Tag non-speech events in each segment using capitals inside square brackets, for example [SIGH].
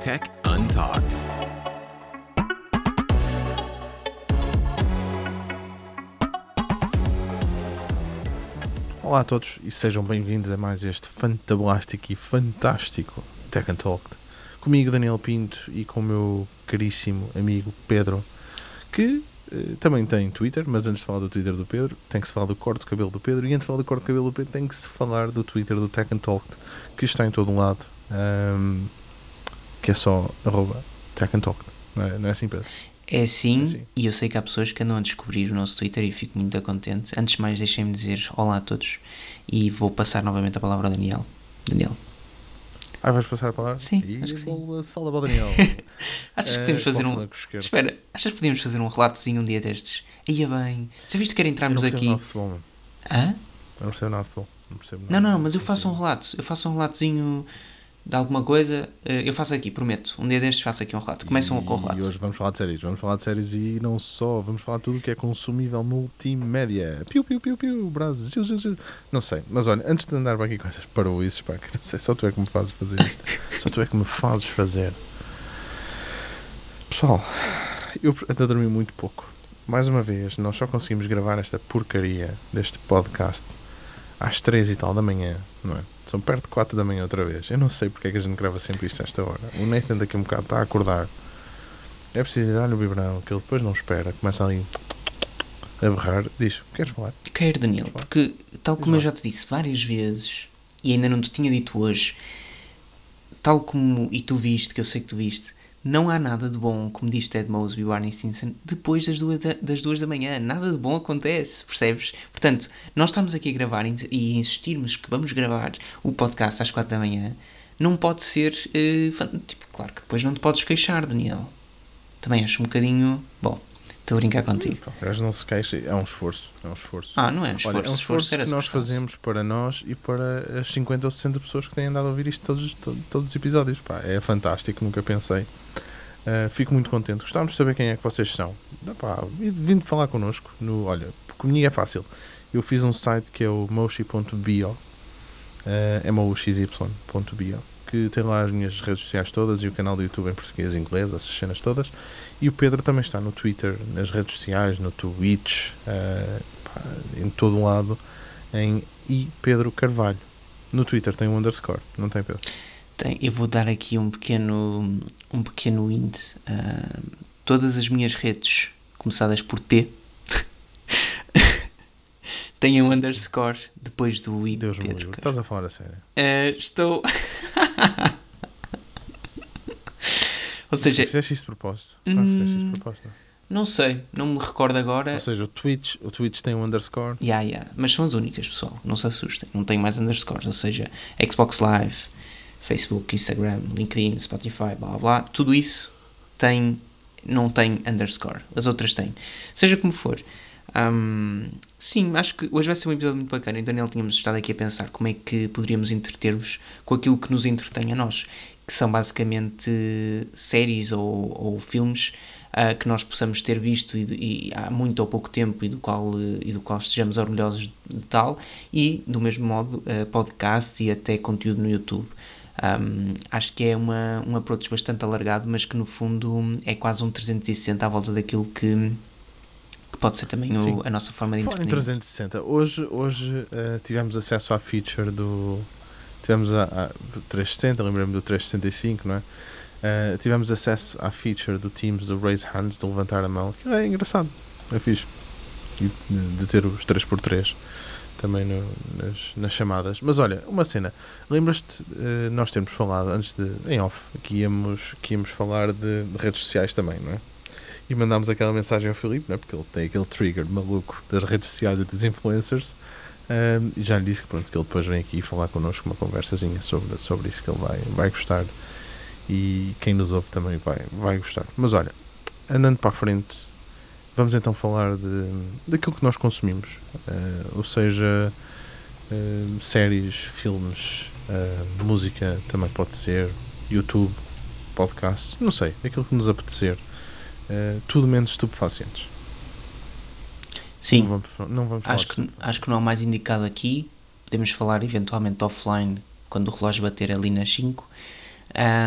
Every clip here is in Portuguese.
Tech Untalked. Olá a todos e sejam bem-vindos a mais este fantabulástico e fantástico Tech and. Comigo Daniel Pinto e com o meu caríssimo amigo Pedro, que também tem Twitter, mas antes de falar do Twitter do Pedro, tem que se falar do corte de cabelo do Pedro, e antes de falar do corte de cabelo do Pedro, tem que se falar do Twitter do Tech and Talk, que está em todo um lado, ahm, que é só arroba Tech and Talk. Não é, não é assim, Pedro? É assim, É assim. e eu sei que há pessoas que andam a descobrir o nosso Twitter e fico muito contente. Antes de mais, deixem-me dizer olá a todos e vou passar novamente a palavra ao Daniel. Daniel, Ah, vais passar a palavra? Sim, e acho que sim. salda para o Daniel. [LAUGHS] achas que podemos fazer qual um. Espera, achas que podíamos fazer um relatozinho um dia destes? Ia bem, já viste que era Eu não entrarmos percebo aqui. de futebol. Hã? Eu não percebo nada de futebol. Não, percebo Não, não, mas eu faço um relato. Eu faço um relatozinho de alguma coisa. eh, Eu faço aqui, prometo. Um dia destes faço aqui um relato. Começam com o E relato. hoje vamos falar de séries. Vamos falar de séries e não só. Vamos falar de tudo o que é consumível multimédia. Piu, piu, piu, piu. Brasil. Não sei. Mas olha, antes de andar para aqui com essas paroíces, pá, que não sei. Só tu é que me fazes fazer isto. só tu é que me fazes fazer. Pessoal, eu ando a dormir muito pouco. Mais uma vez, nós só conseguimos gravar esta porcaria deste podcast às três e tal da manhã, não é? São perto de 4 da manhã outra vez. Eu não sei porque é que a gente grava sempre isto a esta hora. O Nathan daqui a um bocado está a acordar. É preciso dar-lhe o biberão, que ele depois não espera. Começa ali a berrar. Diz, queres falar? Quero, Daniel, Diz lá. porque tal Diz como eu lá. já te disse várias vezes e ainda não te tinha dito hoje, tal como e tu viste, que eu sei que tu viste, não há nada de bom, como diz Ted Mosby e Barney Stinson, depois das duas, da, das duas da manhã. Nada de bom acontece, percebes? Portanto, nós estamos aqui a gravar e- insistirmos que vamos gravar o podcast às quatro da manhã, não pode ser. fan- tipo, claro que depois não te podes queixar, Daniel. Também acho um bocadinho. Bom, estou a brincar contigo. Gajo não se queixa. É um esforço. É um esforço. Ah, não é um esforço. Olha, é um esforço era que nós esforço. fazemos para nós e para as 50 ou 60 pessoas que têm andado a ouvir isto todos, to- todos os episódios. Pá, é fantástico, nunca pensei. Uh, fico muito contente. Gostávamos de saber quem é que vocês são. Dá pá, vindo falar connosco. No, olha, comigo é fácil. Eu fiz um site que é o moshi.bio, uh, moxy.bio, que tem lá as minhas redes sociais todas e o canal do YouTube em português e inglês, essas cenas todas. E o Pedro também está no Twitter, nas redes sociais, no Twitch, uh, pá, em todo o lado, em I Pedro Carvalho. No Twitter tem um underscore, não tem Pedro? Tem, eu vou dar aqui um pequeno, um pequeno hint. Ah, todas as minhas redes, começadas por T, têm um underscore depois do I. Deus me livre. Estás a falar a sério? Ah, estou. [LAUGHS] Ou seja, Fizeste isto de propósito? Não, fizeste isto de Hum, propósito. não. sei, não me recordo agora. Ou seja, o Twitch, o Twitch tem um underscore. Yeah, yeah. Mas são as únicas, pessoal. Não se assustem. Não tenho mais underscores. Ou seja, Xbox Live, Facebook, Instagram, LinkedIn, Spotify, blá blá. Tudo isso tem, não tem underscore. As outras têm. Seja como for. Hum, sim, acho que hoje vai ser um episódio muito bacana. E Daniel, tínhamos estado aqui a pensar como é que poderíamos entreter-vos com aquilo que nos entretém a nós. Que são basicamente séries ou, ou filmes ah, que nós possamos ter visto e, e há muito ou pouco tempo e do qual, eh, e do qual estejamos orgulhosos de tal, e do mesmo modo eh, podcast e até conteúdo no YouTube. Um, acho que é uma, um approach bastante alargado, mas que no fundo é quase um 360 à volta daquilo que, que pode ser também o- a nossa forma de Fala em entretenimento. 360. Hoje, hoje eh, tivemos acesso à feature do. Tivemos a, a 360, lembrei-me do 365, não é? Eh, tivemos acesso à feature do Teams do Raise Hands, de levantar a mão. que É engraçado, é fixe. E de, ter os 3x3 também no- nas, nas chamadas. Mas olha, uma cena. Lembras-te, eh, nós termos falado antes de. em off, que íamos, que íamos falar de, de redes sociais também, não é? E mandámos aquela mensagem ao Filipe, não é? porque ele tem aquele trigger maluco das redes sociais e dos influencers. Ahm, e já lhe disse que, pronto, que ele depois vem aqui falar connosco uma conversazinha sobre, sobre isso que ele vai, vai gostar e quem nos ouve também vai, vai gostar. Mas olha, andando para a frente, vamos então falar de, daquilo que nós consumimos, Ah, ou seja, ah, séries, filmes, ah, música também pode ser, YouTube, podcasts, não sei, aquilo que nos apetecer. Ah, tudo menos estupefacientes. Sim, Não vamos, não vamos acho que, acho que não há mais indicado aqui podemos falar eventualmente offline quando o relógio bater ali nas 5.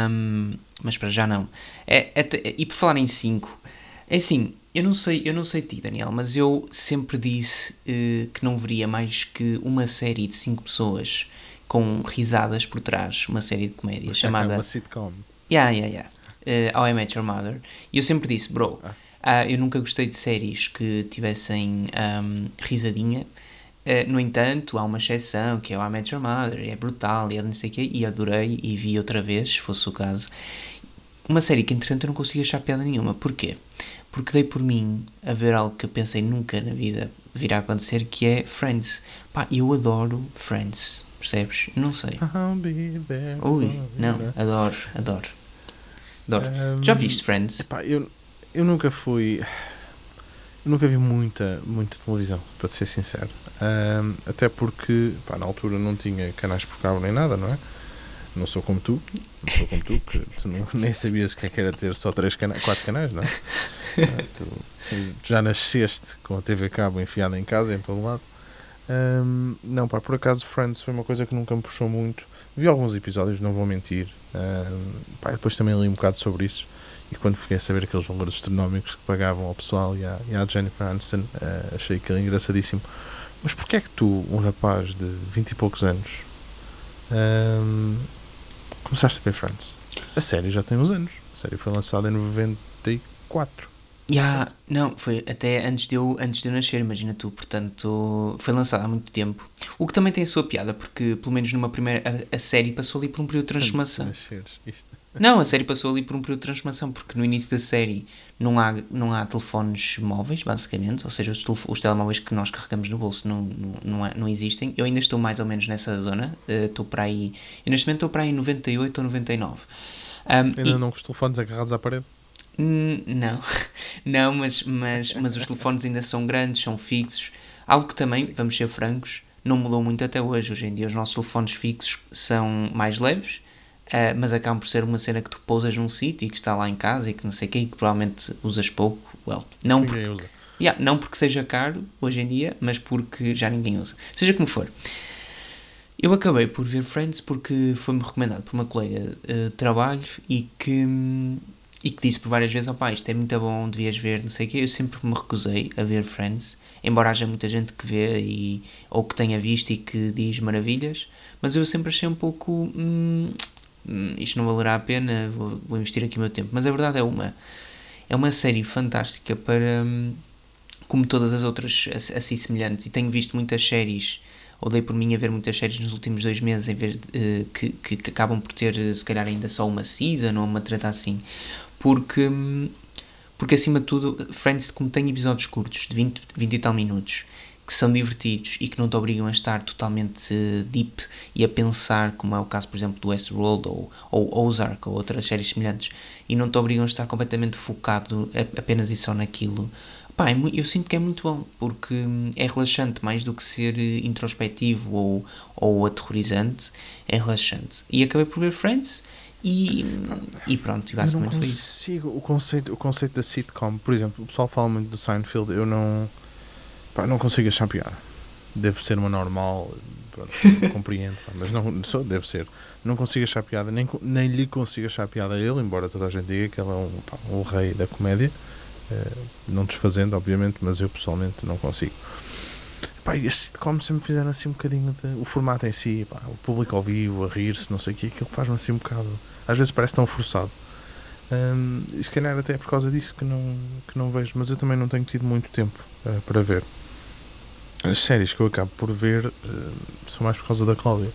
Um, mas para já não. É, é, e por falar em 5, é assim, eu não sei, eu não sei ti, Daniel, mas eu sempre disse uh, que não veria mais que uma série de 5 pessoas com risadas por trás, uma série de comédia chamada. É uma sitcom. Yeah, yeah, yeah. Uh, How I Met Your Mother. E eu sempre disse, bro, uh, eu nunca gostei de séries que tivessem um, risadinha. Uh, no entanto, há uma exceção que é o I Met Your Mother, é brutal e é não sei o quê, e adorei e vi outra vez, se fosse o caso. Uma série que, entretanto, eu não consigo achar piada nenhuma. Porquê? Porque dei por mim a ver algo que eu pensei nunca na vida virá a acontecer, que é Friends. Pá, eu adoro Friends, percebes? Não sei. Ui, não, adoro, adoro. Adoro. Um, Já viste Friends? Epá, eu, eu nunca fui. Eu nunca vi muita, muita televisão, para te ser sincero. Um, até porque, pá, na altura não tinha canais por cabo nem nada, não é? Não sou como tu, não sou como tu, que tu não, nem sabias o que é que era ter só três cana quatro canais, não é? Ah, tu, tu já nasceste com a TV cabo enfiada em casa, em todo lado. Um, não, pá, por acaso Friends foi uma coisa que nunca me puxou muito. Vi alguns episódios, não vou mentir. Pá, depois também li um bocado sobre isso. E quando fiquei a saber aqueles valores astronómicos que pagavam ao pessoal e à, e à Jennifer Aniston, uh, achei aquilo engraçadíssimo. Mas porquê é que tu, um rapaz de 20 e poucos anos, começaste a ver Friends? A série já tem uns anos. A série foi lançada em 94. Já, não, foi até antes de, eu, antes de eu nascer, imagina tu, portanto, foi lançada há muito tempo. O que também tem a sua piada, porque pelo menos numa primeira, a, a série passou ali por um período de transformação. Antes de nasceres, isto. [LAUGHS] Não, a série passou ali por um período de transformação, porque no início da série não há, não há telefones móveis, basicamente, ou seja, os, os telemóveis que nós carregamos no bolso não, não, não, há- não existem. Eu ainda estou mais ou menos nessa zona, eh, estou para aí, eu neste momento estou para aí em 98 ou 99. Um, Ainda e- não com os telefones agarrados à parede? Hum, Não, [LAUGHS] não, mas, mas, mas os telefones ainda são grandes, são fixos. Algo que também, vamos ser francos, não mudou muito até hoje. Hoje em dia os nossos telefones fixos são mais leves, ah, mas acabam por ser uma cena que tu pousas num sítio e que está lá em casa e que não sei o quê, e que provavelmente usas pouco. Well, não, Ninguém usa. Yeah, não porque seja caro hoje em dia, mas porque já ninguém usa. Seja como for. Eu acabei por ver Friends porque foi-me recomendado por uma colega eh, de trabalho e que, hum, e que disse por várias vezes: opá, isto é muito bom, devias ver, não sei o quê. Eu sempre me recusei a ver Friends, embora haja muita gente que vê e, ou que tenha visto e que diz maravilhas, mas eu sempre achei um pouco. hum, hum, isto não valerá a pena, vou, vou investir aqui o meu tempo. Mas a verdade é uma. É uma série fantástica para. hum, como todas as outras ass- assim semelhantes, e tenho visto muitas séries, ou dei por mim a ver muitas séries nos últimos dois meses, em vez de, eh, que, que, que acabam por ter, eh, se calhar, ainda só uma season ou uma treta assim, porque, porque acima de tudo, Friends, como tem episódios curtos, de 20, 20 e tal minutos, que são divertidos e que não te obrigam a estar totalmente eh, deep e a pensar, como é o caso, por exemplo, do Westworld ou, ou Ozark ou outras séries semelhantes, e não te obrigam a estar completamente focado apenas e só naquilo. Pá, é eu sinto que é muito bom, porque hum, é relaxante, mais do que ser eh, introspectivo ou, ou aterrorizante, é relaxante. E acabei por ver Friends e, e pronto, e basicamente foi isso. consigo. O conceito, o conceito da sitcom, por exemplo, o pessoal fala muito do Seinfeld, eu não. Pá, não consigo achar piada. Deve ser uma normal, pronto, [LAUGHS] compreendo, pá, mas não, só deve ser. Não consigo achar piada, nem, nem lhe consigo achar piada a ele, embora toda a gente diga que ele é um, pá, um rei da comédia. eh, não desfazendo, obviamente, mas eu pessoalmente não consigo. Pá, e as sitcoms sempre fizeram assim um bocadinho de, o formato em si, pá, o público ao vivo, a rir-se, não sei o que, aquilo faz-me assim um bocado. Às vezes parece tão forçado. Hum, e se calhar até é por causa disso que não, que não vejo, mas eu também não tenho tido muito tempo eh, para ver. As séries que eu acabo por ver eh, são mais por causa da Cláudia.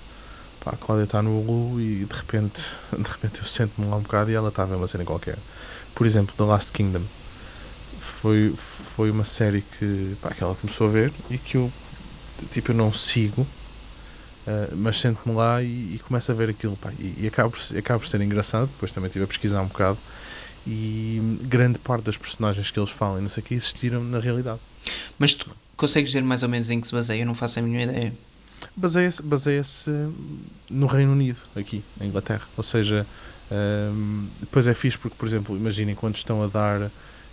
Pá, a Cláudia está no Hulu e de repente, [LAUGHS] de repente eu sento-me lá um bocado e ela está a ver uma cena qualquer. Por exemplo, The Last Kingdom. Foi, foi uma série que, pá, que ela começou a ver e que eu tipo eu não sigo Uh, mas sento-me lá e, e começo a ver aquilo pá, e, e acaba, por, acaba por ser engraçado depois também estive a pesquisar um bocado e grande parte das personagens que eles falam e não sei o que existiram na realidade Mas tu consegues dizer mais ou menos em que se baseia? Eu não faço a mínima ideia. baseia-se baseia-se no Reino Unido aqui, na Inglaterra ou seja, hum, depois é fixe porque por exemplo, imaginem quando estão a dar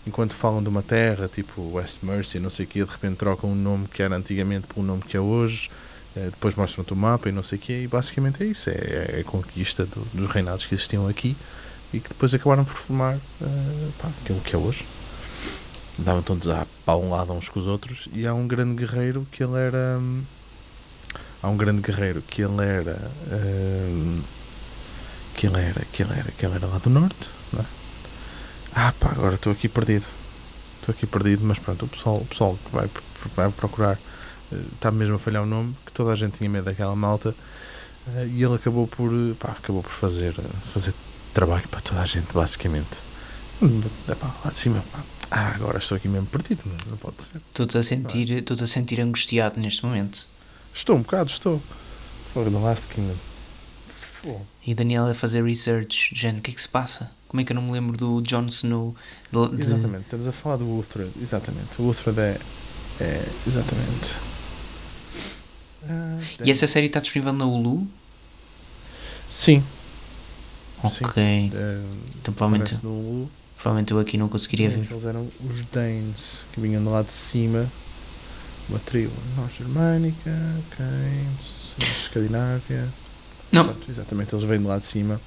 enquanto falam de uma terra tipo West Mercy, não sei o que de repente trocam um nome que era antigamente para um nome que é hoje Eh, depois mostram-te o mapa e não sei o quê, e basicamente é isso: é, é a conquista do- dos reinados que existiam aqui e que depois acabaram por formar eh, pá, aquilo que é hoje. Andavam todos a para um lado uns com os outros, e há um grande guerreiro que ele era. hum, Há um grande guerreiro que ele era. hum, que ele era, que ele era, que ele era lá do norte, não é? Ah pá, agora estou aqui perdido. Estou aqui perdido, mas pronto, o pessoal, o pessoal que vai, vai procurar eh, está mesmo a falhar o nome, que toda a gente tinha medo daquela malta eh, e ele acabou por, eh, pá, acabou por fazer, eh, fazer trabalho para toda a gente, basicamente. Hum, lá de cima, pá. Ah, agora estou aqui mesmo perdido, mas não pode ser. Estou-te a sentir, estou-te a sentir angustiado neste momento. Estou um bocado, estou. Fora do Last Kingdom. E Daniel a fazer research, Jen, o que é que se passa? Como é que eu não me lembro do Jon Snow? De, Exatamente, estamos a falar do Uthred. Exatamente, o Uthred é. é exatamente. Ah, E essa série está disponível na Hulu? Sim. Sim. Ok. eh, Então provavelmente, provavelmente eu aqui não conseguiria ver. Eles eram os Danes que vinham do lado de cima. Uma tribo norte-germânica, Canes, Escandinávia. Não, Pronto, exatamente, eles vêm do lado de cima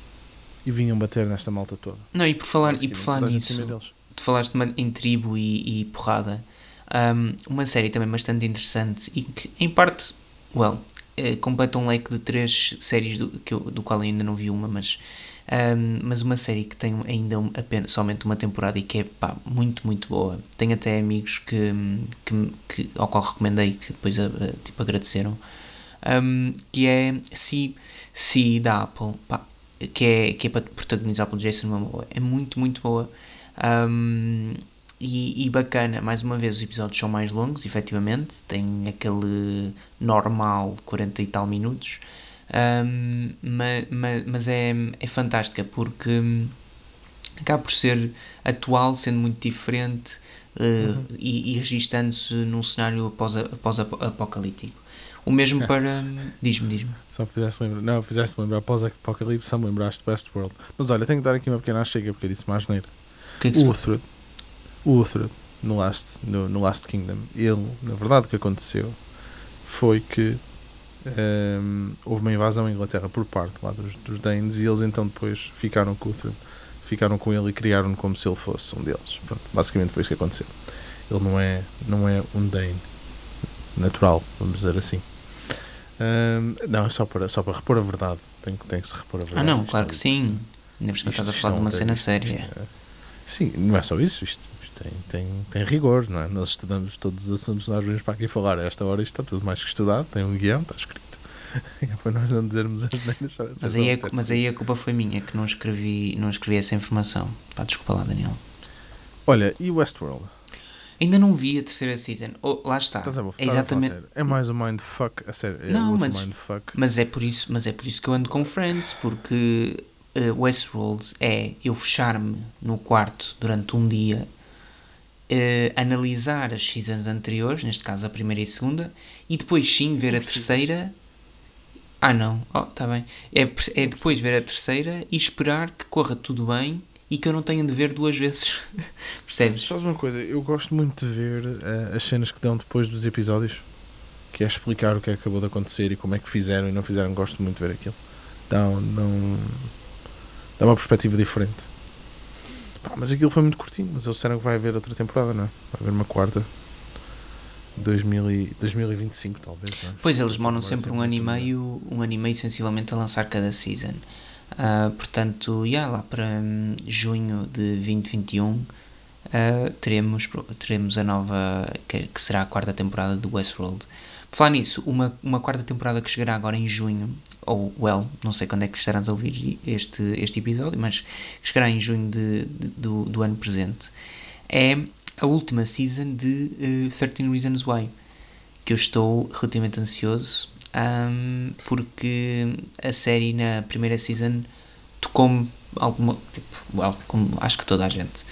e vinham bater nesta malta toda. não e por falar, e por falar nisso, tu falaste em tribo e, e porrada. Um, uma série também bastante interessante e que, em parte, well, eh, completa um leque de três séries do, que eu- do qual ainda não vi uma, mas, um, mas uma série que tem ainda um- apenas, somente uma temporada e que é pá, muito, muito boa. Tenho até amigos que, que, que, ao qual recomendei que depois eh, eh, tipo, agradeceram. Que é Si, si da Apple, pá, que é, que é para protagonizar pelo Jason Momoa. É muito, muito boa. Um, e, e bacana, mais uma vez, os episódios são mais longos, efetivamente, tem aquele normal 40 e tal minutos, um, ma- ma- mas é, é fantástica porque hum, acaba por ser atual, sendo muito diferente uh, e, e registando-se num cenário após, após apocalíptico. O mesmo [LAUGHS] para. Diz-me, diz-me. Só fizeste lembrar, não, fizeste lembrar após Apocalipse, só me lembraste Westworld. Mas olha, tenho que dar aqui uma pequena chega porque eu disse mais neira. O que é que se O passa? Uthred, o Uthred no Last, no, no Last Kingdom, ele, na verdade, o que aconteceu foi que ehm, houve uma invasão à Inglaterra por parte lá dos, dos Danes e eles então depois ficaram com o Uthred, ficaram com ele e criaram-no como se ele fosse um deles. Pronto, basicamente foi isso que aconteceu. Ele não é, não é um Dane natural, vamos dizer assim. Ehm, não, é só para, só para repor a verdade. Tem, que- tem que se repor a verdade. Ah, não, Isto claro é- que sim. Ainda por cima estás a falar de uma cena isto- séria. isto é- Sim, não é só isso, isto, isto tem, tem, tem rigor, não é? Nós estudamos todos os assuntos que nós vimos para aqui falar. A esta hora isto está tudo mais que estudado, tem um guião, está escrito. [LAUGHS] É para nós não dizermos as neiras. só Mas aí, é, acontece. mas aí a culpa foi minha, que não escrevi, não escrevi essa informação. Pá, desculpa lá, Daniel. Olha, e Westworld? Ainda não vi a terceira season. Oh, lá está. Estás a, É a exatamente. sério? É mais um mindfuck, a sério. É Não, mas- mindfuck. Mas é por isso, mas é por isso que eu ando com Friends, porque eh, Westworld é eu fechar-me no quarto durante um dia, eh, analisar as seasons anteriores, neste caso a primeira e a segunda, e depois sim ver a terceira. Ah não, oh, tá bem. É, é depois ver a terceira e esperar que corra tudo bem e que eu não tenha de ver duas vezes. [LAUGHS] Percebes? Sabes uma coisa? Eu gosto muito de ver eh, as cenas que dão depois dos episódios, que é explicar o que é que acabou de acontecer e como é que fizeram e não fizeram. Gosto muito de ver aquilo. Dá, um- não, dá uma perspectiva diferente. Pá, mas aquilo foi muito curtinho. Mas eles disseram que vai haver outra temporada, não é? Vai haver uma quarta. 2000 e, 2025, talvez. É? Pois eles demoram Vai sempre ser um ano e meio, um ano e meio sensivelmente a lançar cada season. Ah, portanto, já lá para hum, junho de 2021 ah, teremos, teremos a nova, que, que será a quarta temporada do Westworld. Por falar nisso, uma, uma quarta temporada que chegará agora em junho, ou, well, não sei quando é que estarás a ouvir este, este episódio, mas chegará em junho de, de- do, do ano presente, é a última season de eh, 13 Reasons Why que eu estou relativamente ansioso ahm, porque a série na primeira season tocou-me alguma tipo, well, como acho que toda a gente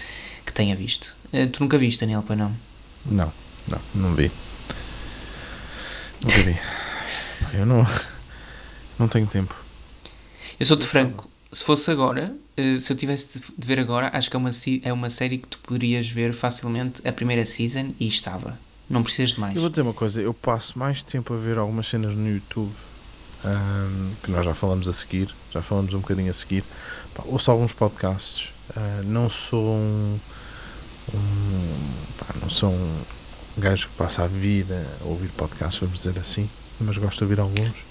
que tenha visto. Eh, tu nunca viste, Daniel, pois não? Não, não, não vi. Nunca vi. Eu não, não tenho tempo. Eu sou-te franco, se fosse agora, eh, se eu tivesse de ver agora, acho que é uma, é uma série que tu poderias ver facilmente a primeira season e estava. Não precisas de mais. Eu vou dizer uma coisa, eu passo mais tempo a ver algumas cenas no YouTube ahm, que nós já falamos a seguir, já falamos um bocadinho a seguir. Pá, ouço alguns podcasts, ah, não sou um, um- pá, não sou um gajo que passa a vida a ouvir podcasts, vamos dizer assim, mas gosto de ouvir alguns.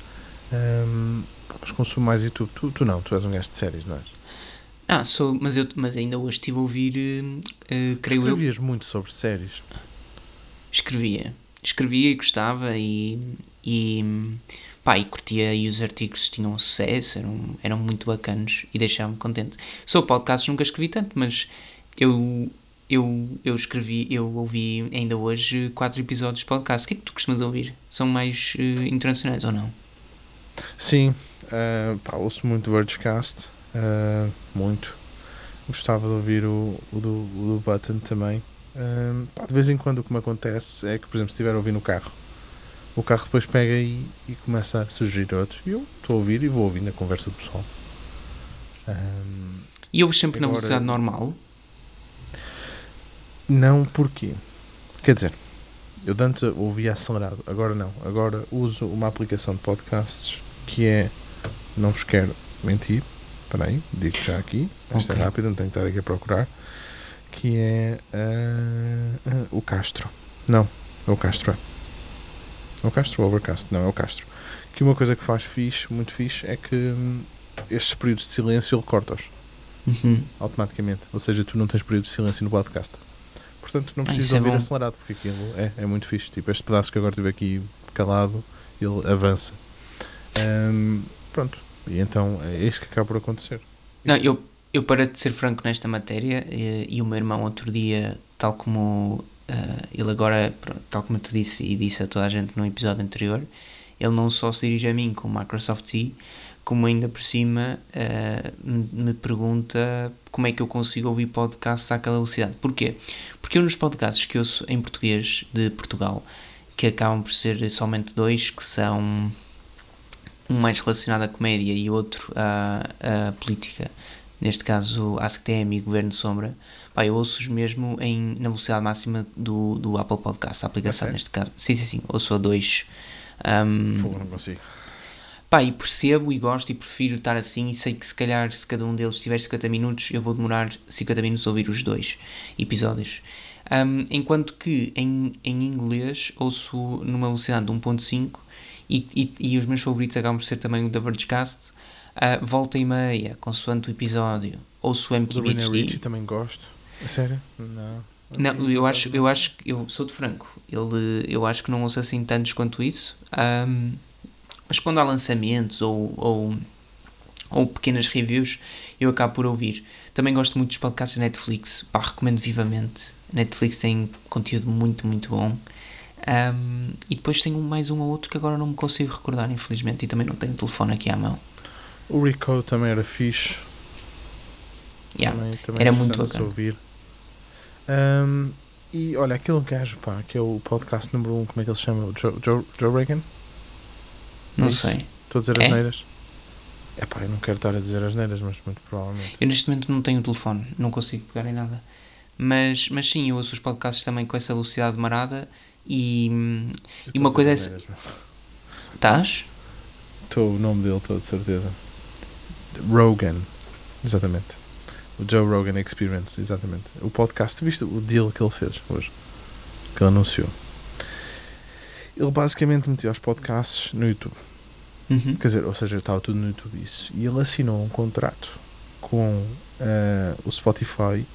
Pá, mas consumo mais YouTube. Tu, tu não, tu és um gajo de séries, não és? Ah, sou, mas, eu, mas ainda hoje estive a ouvir, eh, creio eu, Escrevias muito sobre séries. Escrevia. Escrevia e gostava e, e, pá, e curtia e os artigos tinham sucesso, eram, eram muito bacanos e deixavam-me contente. Sobre podcasts nunca escrevi tanto, mas eu, eu, eu escrevi, eu ouvi ainda hoje quatro episódios de podcast. O que é que tu costumas ouvir? São mais eh, internacionais ou não? Sim, ah, pá, ouço muito Vergecast, ah, muito. Gostava de ouvir o, o, do, o do Button também. Ah, pá, de vez em quando o que me acontece é que, por exemplo, se estiver a ouvir no carro, o carro depois pega e, e começa a sugerir outros. E eu estou a ouvir e vou ouvindo a conversa do pessoal. Ah, E ouves sempre na Agora- velocidade normal? não porquê? Quer dizer, eu antes ouvia acelerado, agora não. Agora uso uma aplicação de podcasts que é, não vos quero mentir, espera aí, digo já aqui, esta Ok. é rápida, não tenho que estar aqui a procurar, que é ah, ah, o Castro. Não, é o Castro. É É o Castro ou Overcast? Não, é o Castro. Que uma coisa que faz fixe, muito fixe, é que hum, estes períodos de silêncio ele corta-os Uhum. automaticamente. Ou seja, tu não tens período de silêncio no podcast. Portanto, não Ah, precisas é ouvir bom. acelerado, porque aquilo é, é muito fixe. Tipo, este pedaço que agora tive aqui calado, ele avança. Ahm, pronto. E então é isso que acaba por acontecer. Não, eu, eu para de ser franco nesta matéria, eh, e o meu irmão outro dia, tal como eh, ele agora, tal como eu te disse e disse a toda a gente no episódio anterior, ele não só se dirige a mim com o Microsoft T, como ainda por cima me me pergunta como é que eu consigo ouvir podcasts àquela velocidade. Porquê? Porque eu nos podcasts que ouço em português de Portugal, que acabam por ser somente dois, que são um mais relacionado à comédia e outro à, à política, neste caso AskTM e Governo de Sombra, pá, eu ouço-os mesmo em, na velocidade máxima do, do Apple Podcast, a aplicação Ok. neste caso. Sim, sim, sim, ouço a dois. Ahm, Fogo, não consigo. Pá, e percebo e gosto e prefiro estar assim e sei que se calhar se cada um deles tiver 50 minutos eu vou demorar 50 minutos a ouvir os dois episódios. Ahm, enquanto que em, em inglês ouço numa velocidade de 1.5 e, e, e os meus favoritos acabam por ser também o da Vergecast, ah, volta e meia, consoante o episódio, ouço o O do Rina Ritchie MKBHD. também gosto. A sério? Não. Não, eu acho, eu acho que eu sou de franco. Ele, eu acho que não ouço assim tantos quanto isso. Ahm, mas quando há lançamentos ou, ou, ou pequenas reviews, eu acabo por ouvir. Também gosto muito dos podcasts da Netflix. Pá, recomendo vivamente. A Netflix tem conteúdo muito, muito bom. Ahm, e depois tenho mais um ou outro que agora não me consigo recordar, infelizmente. E também não tenho o telefone aqui à mão. O Rico também era fixe. Yeah. Também, também era muito bacana. ouvir. Ahm, e olha, aquele gajo, pá, que é o podcast número 1, um, como é que ele se chama? Joe, Joe, Joe Rogan? Não É isso? sei. Estou a dizer É? as neiras? É pá, eu não quero estar a dizer as neiras, mas muito provavelmente. Eu neste momento não tenho o telefone, não consigo pegar em nada. Mas, mas sim, eu ouço os podcasts também com essa velocidade marada e. Eu E uma coisa é. Estás? Estou o nome dele, estou de certeza. Rogan, exatamente. O Joe Rogan Experience, exatamente. O podcast, viste o deal que ele fez hoje? Que ele anunciou. Ele basicamente meteu os podcasts no YouTube. Uhum. Quer dizer, ou seja, estava tudo no YouTube isso. E ele assinou um contrato com eh, o Spotify.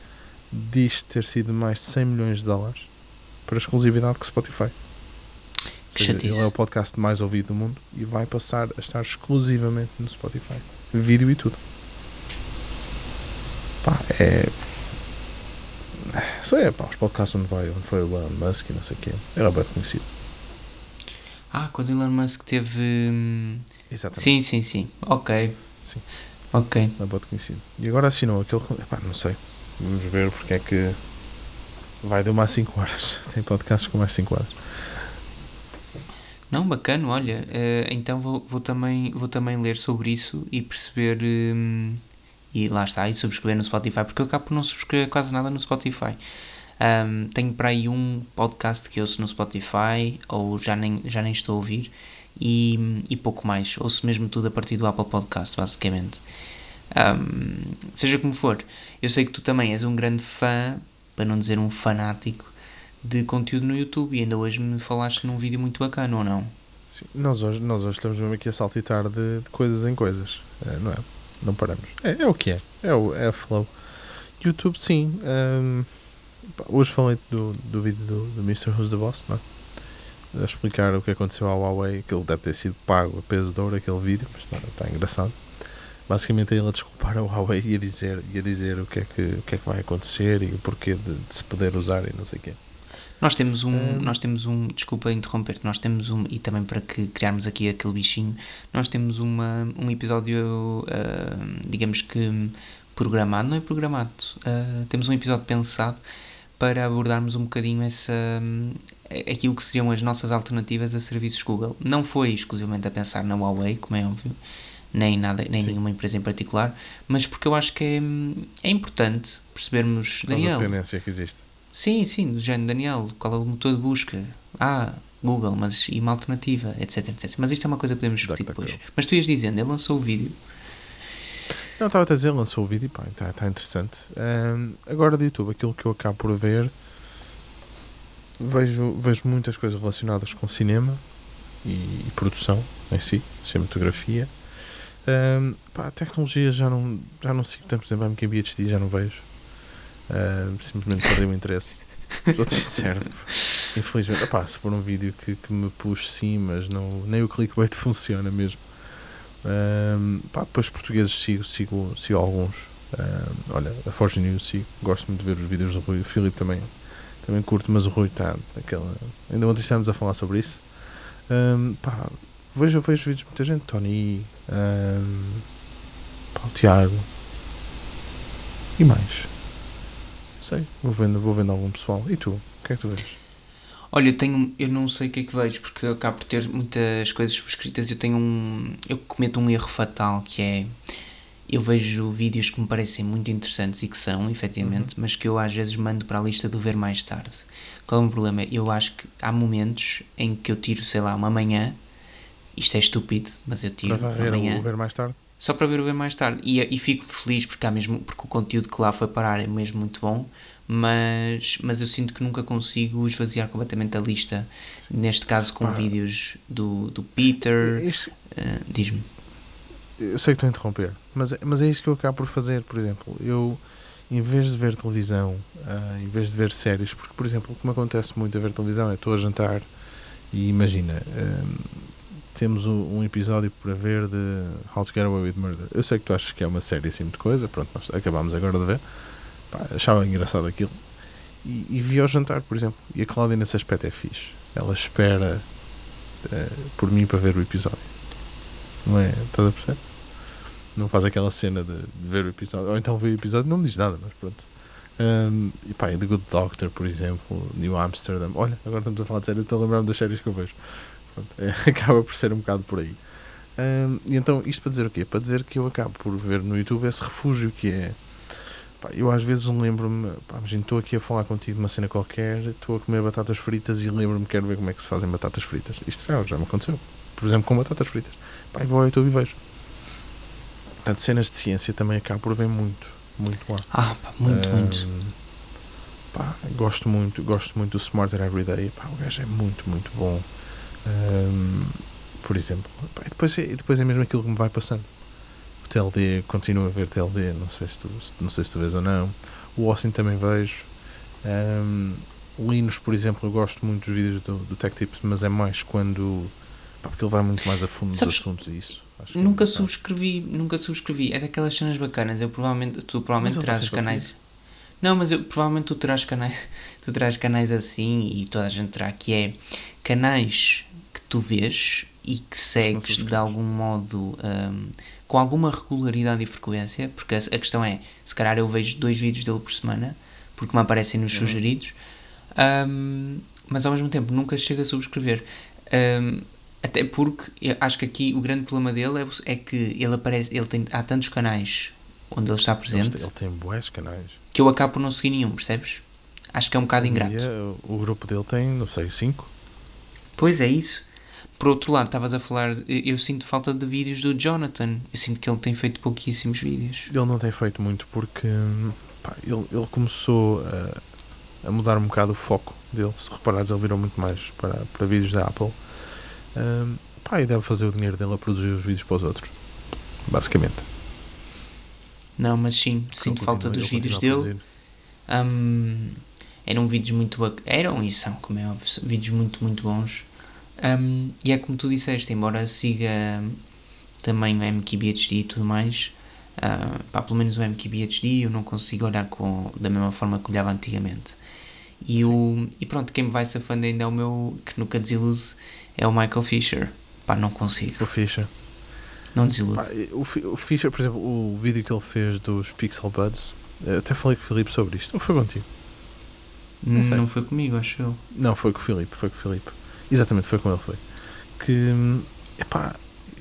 Diz ter sido mais de 100 milhões de dólares para exclusividade com o Spotify. Que seja, ele é o podcast mais ouvido do mundo e vai passar a estar exclusivamente no Spotify. Vídeo e tudo. Pá, é. Só é, pá, os podcasts onde vai, onde foi o Elon Musk e não sei o quê. É bem conhecido. Ah, quando Elon Musk teve. hum, Exatamente. Sim, sim, sim. Ok. Sim. Ok. É bem conhecido. E agora assinou aquele. Epá, não sei. Vamos ver porque é que. Vai de uma a 5 horas. [LAUGHS] Tem podcasts com mais 5 horas. Não, bacana, olha. eh, então vou, vou, também, vou também ler sobre isso e perceber. hum, e lá está, e subscrever no Spotify, porque eu acabo por não subscrever quase nada no Spotify. Um, tenho para aí um podcast que ouço no Spotify, ou já nem, já nem estou a ouvir, e, e pouco mais. Ouço mesmo tudo a partir do Apple Podcast, basicamente. Um, seja como for, eu sei que tu também és um grande fã, para não dizer um fanático, de conteúdo no YouTube, e ainda hoje me falaste num vídeo muito bacana, ou não? Sim, nós hoje, nós hoje estamos mesmo aqui a saltitar de, de coisas em coisas, é, não é? Não paramos. É, é o que é, é, o, é flow. YouTube, sim. Um, hoje falei do, do vídeo do, do Mr. Who's the Boss, não é? A explicar o que aconteceu ao Huawei, que ele deve ter sido pago a peso de ouro aquele vídeo, mas está, está engraçado. Basicamente ele a desculpar a Huawei e a dizer, e a dizer o, que é que, o que é que vai acontecer e o porquê de, de se poder usar e não sei o quê. Nós temos um, nós temos um, desculpa interromper-te, nós temos um, e também para que criarmos aqui aquele bichinho, nós temos uma, um episódio, uh, digamos que programado, não é programado, uh, temos um episódio pensado para abordarmos um bocadinho essa, aquilo que seriam as nossas alternativas a serviços Google. Não foi exclusivamente a pensar na Huawei, como é óbvio, nem, nada, nem nenhuma empresa em particular, mas porque eu acho que é, é importante percebermos, Daniel... A dependência que existe. Sim, sim, do género, Daniel, qual é o motor de busca? Ah, Google, mas e uma alternativa, etc, etc. Mas isto é uma coisa que podemos discutir depois. Mas tu ias dizendo, ele lançou o vídeo. Não, estava a dizer, lançou o vídeo pá, está, está interessante. Um, agora do YouTube, aquilo que eu acabo por ver, vejo, vejo muitas coisas relacionadas com cinema e, e produção em si, cinematografia. Um, pá, a tecnologia já não, já não sigo tanto, por exemplo, a MKBHD já não vejo. Uh, simplesmente perdi o interesse. Sou sincero. Infelizmente, opá, se for um vídeo que, que me puxe sim, mas não, nem o clickbait [LAUGHS] funciona mesmo. Um, pá, depois portugueses sigo, sigo, sigo alguns. Um, olha, a Forge News sigo, gosto muito de ver os vídeos do Rui. O Filipe também, também curto, mas o Rui está aquela. Ainda ontem estávamos a falar sobre isso. Um, pá, vejo, vejo vídeos de muita gente, Tony, um, pá, o Tiago e mais sei, vou vendo, vou vendo algum pessoal. E tu? O que é que tu vês? Olha, eu tenho, eu não sei o que é que vejo, porque eu acabo por ter muitas coisas subscritas eu tenho um, eu cometo um erro fatal, que é, eu vejo vídeos que me parecem muito interessantes e que são, efetivamente, uhum. mas que eu às vezes mando para a lista do ver mais tarde. Qual é o problema? Eu acho que há momentos em que eu tiro, sei lá, uma manhã, isto é estúpido, mas eu tiro para varrer uma manhã, o ver mais tarde? Só para ver o ver mais tarde. E, e fico feliz porque, há mesmo, porque o conteúdo que lá foi parar é mesmo muito bom, mas, mas eu sinto que nunca consigo esvaziar completamente a lista. Neste caso, com Pá. vídeos do, do Peter. Uh, Diz-me. Eu sei que estou a interromper, mas, mas é isso que eu acabo por fazer. Por exemplo, eu, em vez de ver televisão, uh, em vez de ver séries, porque, por exemplo, o que me acontece muito a ver televisão é estou a jantar e imagina. Uh, temos um, episódio para ver de How to Get Away with Murder. Eu sei que tu achas que é uma série assim de coisa, pronto, nós acabámos agora de ver. Pá, achava engraçado aquilo. E, e vi ao jantar, por exemplo. E a Cláudia nesse aspecto é fixe. Ela espera uh, por mim para ver o episódio. Não é? Estás a perceber? Não faz aquela cena de, de ver o episódio. Ou então vê o episódio não me diz nada, mas pronto. Um, e pá, The Good Doctor, por exemplo, New Amsterdam. Olha, agora estamos a falar de séries, estou a lembrar-me das séries que eu vejo. Pronto, é, [LAUGHS] acaba por ser um bocado por aí. Um, e então, isto para dizer o quê? Para dizer que eu acabo por ver no YouTube esse refúgio que é. Pá, eu às vezes lembro-me, imagina, estou aqui a falar contigo de uma cena qualquer, estou a comer batatas fritas e lembro-me, quero ver como é que se fazem batatas fritas. Isto já, já me aconteceu. Por exemplo, com batatas fritas. Pá, vou ao YouTube e vejo. Portanto, cenas de ciência também acabo por ver muito, muito lá. Ah, pá, muito, um, muito. Pá, gosto muito, gosto muito do Smarter Everyday. Pá, o gajo é muito, muito bom. Um, por exemplo. E depois, é, depois é mesmo aquilo que me vai passando. O TLD, continuo a ver TLD, não sei se tu, não sei se tu vês ou não. O Austin também vejo. Um, Linus, por exemplo, eu gosto muito dos vídeos do, do Tech Tips, mas é mais quando. Pá, porque ele vai muito mais a fundo Sabes, nos assuntos e isso. É nunca é subscrevi, nunca subscrevi. É daquelas cenas bacanas. Eu provavelmente, tu provavelmente terás canais. Não, mas eu, provavelmente tu terás canais, [LAUGHS] tu terás canais assim e toda a gente terá que é canais tu vês e que segues de algum modo um, com alguma regularidade e frequência, porque a, a, questão é, se calhar eu vejo dois vídeos dele por semana, porque me aparecem nos uhum. sugeridos, um, mas ao mesmo tempo nunca chego a subscrever. Um, até porque acho que aqui o grande problema dele é, é que ele aparece, ele tem, há tantos canais onde ele está presente. Ele tem, tem canais. Que eu acabo por não seguir nenhum, percebes? Acho que é um bocado ingrato. E, o grupo dele tem, não sei, 5? Pois é isso. Por outro lado, estavas a falar, eu, sinto falta de vídeos do Jonathan. Eu sinto que ele tem feito pouquíssimos vídeos. Ele não tem feito muito porque pá, ele, ele começou a, a mudar um bocado o foco dele. Se reparares, ele virou muito mais para, para vídeos da Apple. Um, pá, e deve fazer o dinheiro dele a produzir os vídeos para os outros. Basicamente. Não, mas sim, Ele sinto falta dos vídeos dele. Hum, eram vídeos muito bac- eram e são, como é óbvio, vídeos muito, muito bons. Hum, e é como tu disseste, embora siga hum, também o MKBHD e tudo mais, ah, pá, pelo menos o MKBHD eu não consigo olhar com, da mesma forma que olhava antigamente. E, o, e pronto, quem me vai safando ainda é o meu, que nunca desilude, é o Michael Fisher. Pá, não consigo, O Fischer. não desilude. Pá, o, o Fischer, por exemplo, o vídeo que ele fez dos Pixel Buds, eh, até falei com o Filipe sobre isto. Ou foi contigo? não, sei. foi comigo, acho eu. Não, foi com o Filipe, foi com o Filipe. Exatamente, foi com ele, foi. Que, epá,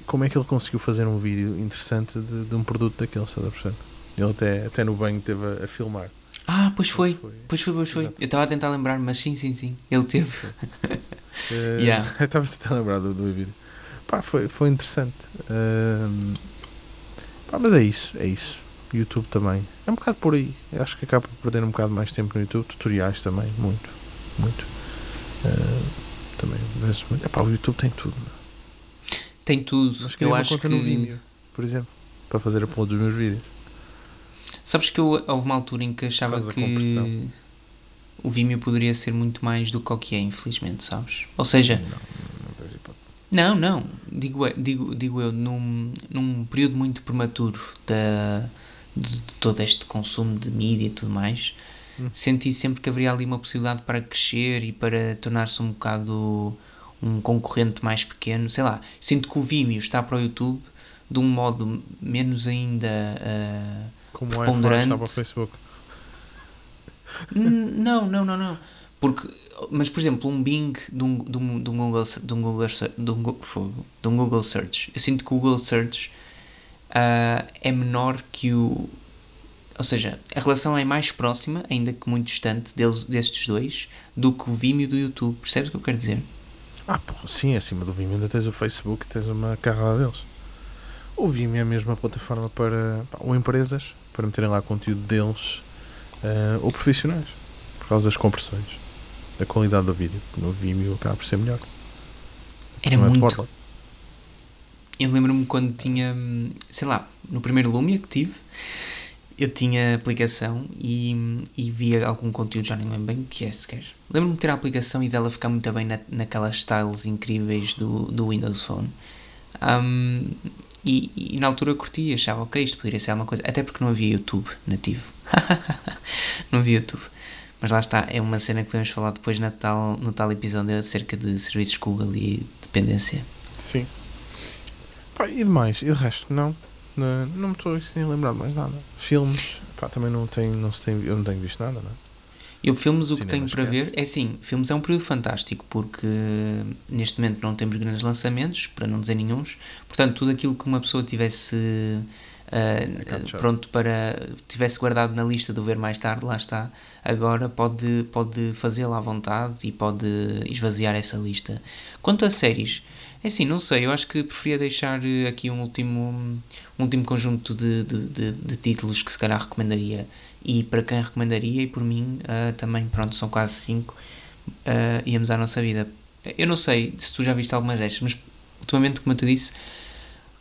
como é que ele conseguiu fazer um vídeo interessante de, de um produto daquele, estás a perceber? Ele até, até no banho teve a, a filmar. Ah, pois foi. Foi. Pois foi, pois foi. Eu estava a tentar lembrar, mas sim, sim, sim. Ele teve. [LAUGHS] Eh, Yeah. [LAUGHS] eu Estava a tentar lembrar do, do vídeo. Pá, foi, foi interessante. Hum, pá, mas é isso, é isso. YouTube também. É um bocado por aí. Eu acho que acaba por perder um bocado mais tempo no YouTube. Tutoriais também, muito. Muito. Eh, também, vezes muito. Epá, o YouTube tem tudo. Tem tudo. Mas queria eu uma acho conta que. no Vimeo, por exemplo, para fazer upload dos meus vídeos. Sabes que eu, houve uma altura em que achava que o Vimeo poderia ser muito mais do que o que é, infelizmente, sabes? Ou seja, Não, não tens hipótese. não, não. Digo, digo, digo eu, num, num período muito prematuro da, de, de todo este consumo de mídia e tudo mais, Hum. senti sempre que haveria ali uma possibilidade para crescer e para tornar-se um bocado um concorrente mais pequeno. Sei lá, sinto que o Vimeo está para o YouTube de um modo menos ainda. ah, Como o iPhone Preponderante. está para o Facebook. N- Não, não, não, não. Porque, mas por exemplo, um Bing de um, de um, de um Google, de um Google, de um, fogo, de um Google Search. Eu sinto que o Google Search ah, é menor que o. Ou seja, a relação é mais próxima, ainda que muito distante, deles, destes dois, do que o Vimeo do YouTube. Percebes o que eu quero dizer? Ah, pô, sim, acima do Vimeo ainda tens o Facebook, tens uma carrada deles. O Vimeo é a mesma plataforma para pá, ou empresas, para meterem lá conteúdo deles, eh, ou profissionais, por causa das compressões, da qualidade do vídeo. No Vimeo acaba por ser melhor. Era Não é muito. borla. Eu lembro-me quando tinha, hum, sei lá, no primeiro Lumia que tive, eu tinha a aplicação e, e via algum conteúdo, já nem lembro bem o que é sequer. Lembro-me de ter a aplicação e dela ficar muito bem na, naquelas styles incríveis do, do Windows Phone. Hum, e, e na altura curti, achava, ok, isto poderia ser alguma coisa. Até porque não havia YouTube nativo. [LAUGHS] não havia YouTube. Mas lá está, é uma cena que podemos falar depois na tal, no tal episódio acerca de serviços Google e dependência. Sim. Pá, e demais? E de resto, não. Não, não me estou assim a lembrar mais nada. Filmes, pá, também não, tem, não se tem, eu não tenho visto nada, não é? Eu filmes o que tenho para ver é sim, filmes é um período fantástico porque neste momento não temos grandes lançamentos, para não dizer nenhuns, portanto tudo aquilo que uma pessoa tivesse up. pronto para tivesse guardado na lista do ver mais tarde, lá está, agora pode, pode fazê-lo à vontade e pode esvaziar essa lista. Quanto a séries, é assim, não sei, eu acho que preferia deixar eh, aqui um último, um último conjunto de, de, de, de títulos que se calhar recomendaria e para quem recomendaria e por mim ah, também, pronto, são quase 5 íamos à nossa vida. Eu não sei se tu já viste algumas destas, mas ultimamente, como eu te disse,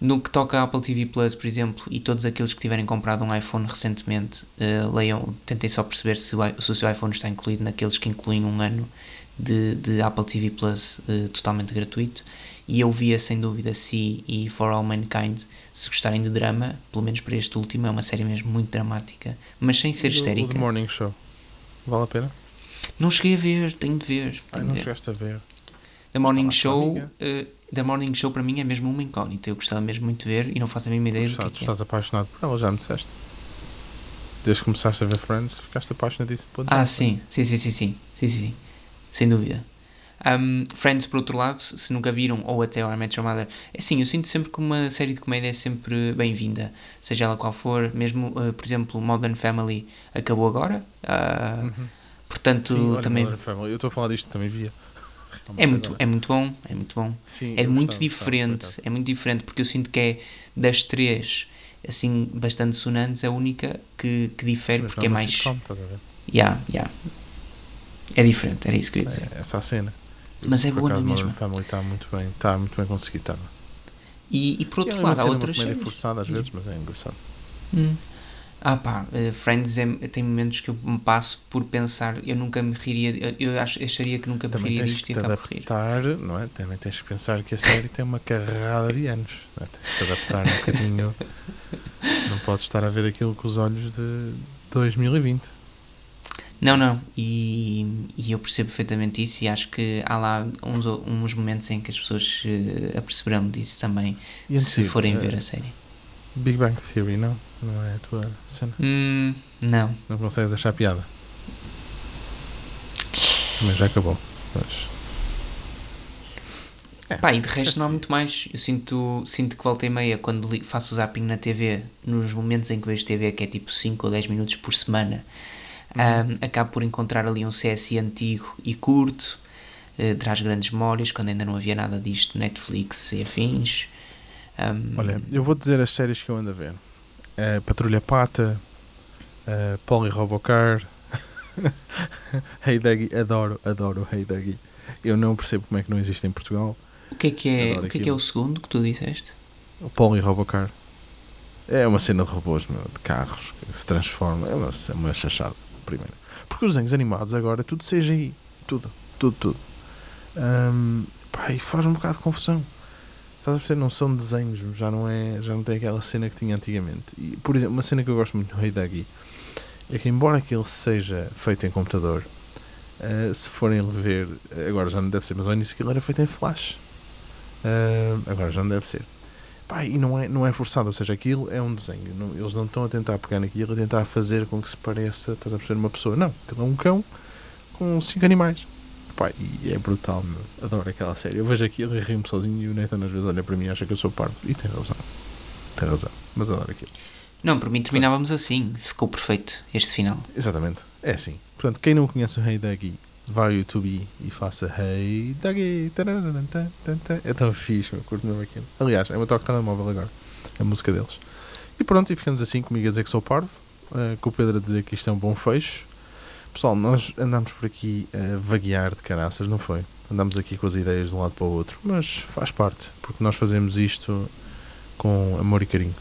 no que toca à Apple TV Plus, por exemplo, e todos aqueles que tiverem comprado um iPhone recentemente, ah, leiam, tentem só perceber se o, se o seu iPhone está incluído naqueles que incluem um ano de, de Apple TV Plus ah, totalmente gratuito. E eu via sem dúvida Si e For All Mankind. Se gostarem de drama, pelo menos para este último, é uma série mesmo muito dramática, mas sem ser E o- histérica. The Morning Show. Vale a pena? Não cheguei a ver, tenho de ver. Ai, tenho não de ver. chegaste a ver. The Morning Show, eh, The Morning Show para mim é mesmo uma incógnita. Eu gostava mesmo muito de ver e não faço a mínima ideia Tu do que, é estás, tu é. estás apaixonado por ela, já me disseste. Desde que começaste a ver Friends, ficaste apaixonadíssimo Ah, sim, sim, sim, sim, sim, sim, sim, sim. sem dúvida. Um, Friends, por outro lado, se nunca viram, ou até How I Met Your Mother, é assim, eu sinto sempre que uma série de comédia é sempre bem-vinda, seja ela qual for, mesmo, uh, por exemplo, Modern Family acabou agora, uh, Uhum. Portanto, Sim, também Modern Family. Eu estou a falar disto, também via. [LAUGHS] é muito, é muito bom, é muito bom. Sim, É muito gostava, gostava, por diferente, acaso. é muito diferente porque eu sinto que é das três assim bastante sonantes a única que, que difere Sim, porque é uma mais sitcom, estás a ver? yeah, yeah. é diferente, era isso que eu ia dizer. É, essa a cena. Mas é por boa na acaso, Modern mesma. Family está muito bem, está muito bem conseguido, está. E, e por É outro uma lado, há outras séries. forçada às vezes, mas é engraçado. Hum. Ah pá, eh, Friends é, tem momentos que eu me passo por pensar, eu nunca me riria, eu, acho, acharia que nunca me Também riria disto e acabo por rir. adaptar, não é? Também tens que pensar que a série tem uma carrada de anos. É? Tens que adaptar um bocadinho. [LAUGHS] Não podes estar a ver aquilo com os olhos de 2020. Não, não, e, e eu percebo perfeitamente isso e acho que há lá uns, uns momentos em que as pessoas se aperceberão disso também, se forem eh, ver a série. Big Bang Theory, não? Não é a tua cena? Hum, não. Não consegues achar piada? Também já acabou. Mas... É, Pá, e de resto não há assim. muito mais. Eu sinto, sinto que volta e meia, quando faço o zapping na TV, nos momentos em que vejo TV, que é tipo 5 ou 10 minutos por semana, Uhum. ahm, acabo por encontrar ali um CSI antigo e curto, eh, traz grandes memórias, quando ainda não havia nada disto, Netflix e afins. Ahm, Olha, eu vou dizer as séries que eu ando a ver. Eh, Patrulha Pata, uh, Polly Robocar, [LAUGHS] Hey Duggy, adoro, adoro Hey Duggy. Eu não percebo como é que não existe em Portugal. o que é que é, adoro o que é, que é o segundo que tu disseste? O Polly Robocar. É uma cena de robôs, meu, de carros que se transformam. É uma, é uma chachada, primeiro. Porque os desenhos animados agora tudo CGI. Tudo, tudo, tudo. Ahm, pá, e faz um bocado de confusão. Estás a perceber? Não são desenhos, já não, é, já não tem aquela cena que tinha antigamente. E, por exemplo, uma cena que eu gosto muito no Hey Duggy é que, embora aquilo seja feito em computador, ah, se forem ver, agora já não deve ser, mas ao início aquilo era feito em flash. Ah, agora já não deve ser. Pá, e não é, não é forçado, ou seja, aquilo é um desenho. não- eles não estão a tentar pegar naquilo, a tentar fazer com que se pareça, estás a perceber, uma pessoa. Não, aquilo é um cão com cinco animais. Pá, e é brutal, meu. Adoro aquela série. Eu vejo aquilo e rio-me sozinho e o Nathan às vezes olha para mim e acha que eu sou parvo. E tem razão. Tem razão. Mas adoro aquilo. Não, por mim terminávamos assim, ficou perfeito este final. Exatamente. É assim. Portanto, quem não conhece o Hey Duggy, vai ao YouTube e faça Hey tan. É tão fixe, meu. Curto mesmo aquilo. Aliás, é uma toque telemóvel agora. A música deles. E pronto, e ficamos assim comigo a dizer que sou parvo. eh, com o Pedro a dizer que isto é um bom fecho. Pessoal, nós andamos por aqui a vaguear de caraças, não foi? Andamos aqui com as ideias de um lado para o outro. Mas faz parte. Porque nós fazemos isto com amor e carinho.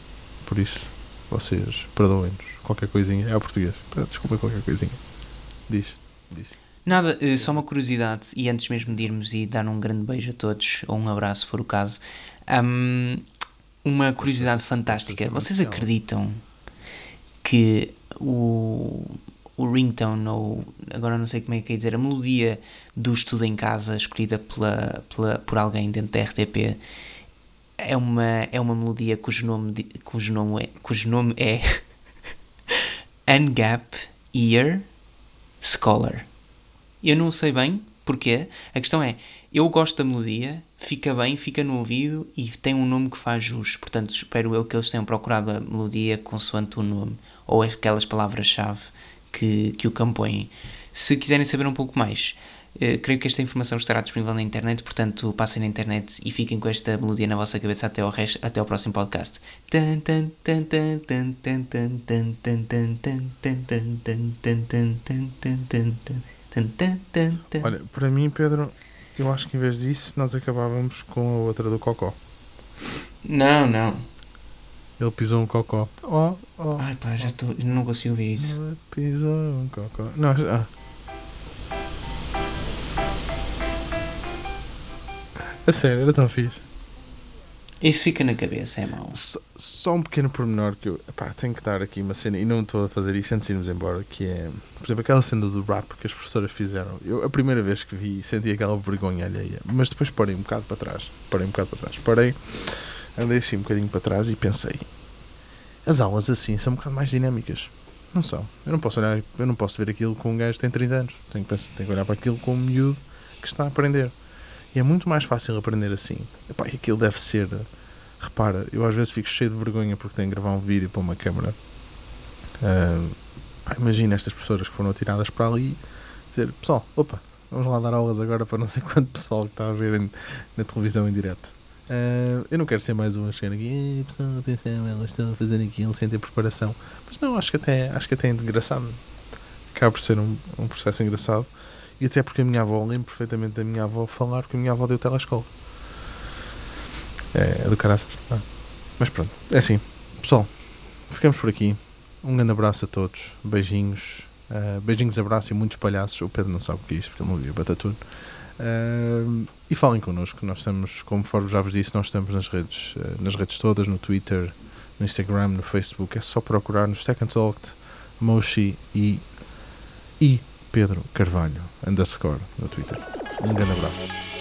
Por isso, vocês perdoem-nos. Qualquer coisinha. É o português. Desculpa qualquer coisinha. Diz. Diz. Nada, eh, só uma curiosidade, e antes mesmo de irmos e dar um grande beijo a todos, ou um abraço se for o caso, hum, uma curiosidade fantástica. Vocês acreditam que o, o ringtone, ou agora não sei como é que é dizer, a melodia do estudo em casa, escolhida pela, pela, por alguém dentro da RTP, é uma, é uma melodia cujo nome, cujo nome é, cujo nome é [LAUGHS] Ungap Ear Scholar. Eu não sei bem porquê. A questão é, eu gosto da melodia, fica bem, fica no ouvido e tem um nome que faz jus. Portanto, espero eu que eles tenham procurado a melodia consoante o nome ou aquelas palavras-chave que, que o compõem. Se quiserem saber um pouco mais, eh, creio que esta informação estará disponível na internet, portanto, passem na internet e fiquem com esta melodia na vossa cabeça até ao, resto, até ao próximo podcast. Olha, para mim, Pedro, eu acho que em vez disso nós acabávamos com a outra do Cocó. Não, não. Ele pisou um cocó. Oh, oh. Ai pá, já estou. Não consigo ouvir isso. Ele pisou um cocó. Não, já. Ah. A sério, era tão fixe. Isso fica na cabeça, é mau. Só, só um pequeno pormenor que eu epá, tenho que dar aqui uma cena e não estou a fazer isso antes de irmos embora, que é, por exemplo, aquela cena do rap que as professoras fizeram. Eu, a primeira vez que vi, senti aquela vergonha alheia, mas depois parei um bocado para trás. Parei um bocado para trás. Parei, andei assim um bocadinho para trás e pensei: as aulas assim são um bocado mais dinâmicas. Não são. Eu não posso olhar, eu não posso ver aquilo com um gajo que tem 30 anos. Tenho que, pensar, tenho que olhar para aquilo com um miúdo que está a aprender. E é muito mais fácil aprender assim. Epá, aquilo deve ser. Repara, eu às vezes fico cheio de vergonha porque tenho que gravar um vídeo para uma câmara. Ah, pá, imagina estas pessoas que foram atiradas para ali dizer, pessoal, opa, vamos lá dar aulas agora para não sei quanto pessoal que está a ver em- na televisão em direto. Ah, eu não quero ser mais um a chegar aqui, "Ei, pessoal, atenção, elas estão a fazer aquilo sem ter preparação. Mas não, acho que até, acho que até é engraçado. Acaba por ser um, um processo engraçado. E até porque a minha avó, lembro perfeitamente da minha avó falar que a minha avó deu telescola. É, é do caraças. Ah. Mas pronto, é assim. Pessoal, ficamos por aqui. Um grande abraço a todos. Beijinhos. ah, beijinhos, abraço e muitos palhaços. O Pedro não sabe o que é isto, porque ele não viu Batatune. Ah, e falem connosco. Nós estamos, conforme já vos disse, nós estamos nas redes, ah, nas redes todas, no Twitter, no Instagram, no Facebook. É só procurar nos Tech and Talk, Moshi e, e Pedro Carvalho, underscore, no Twitter. Um grande abraço.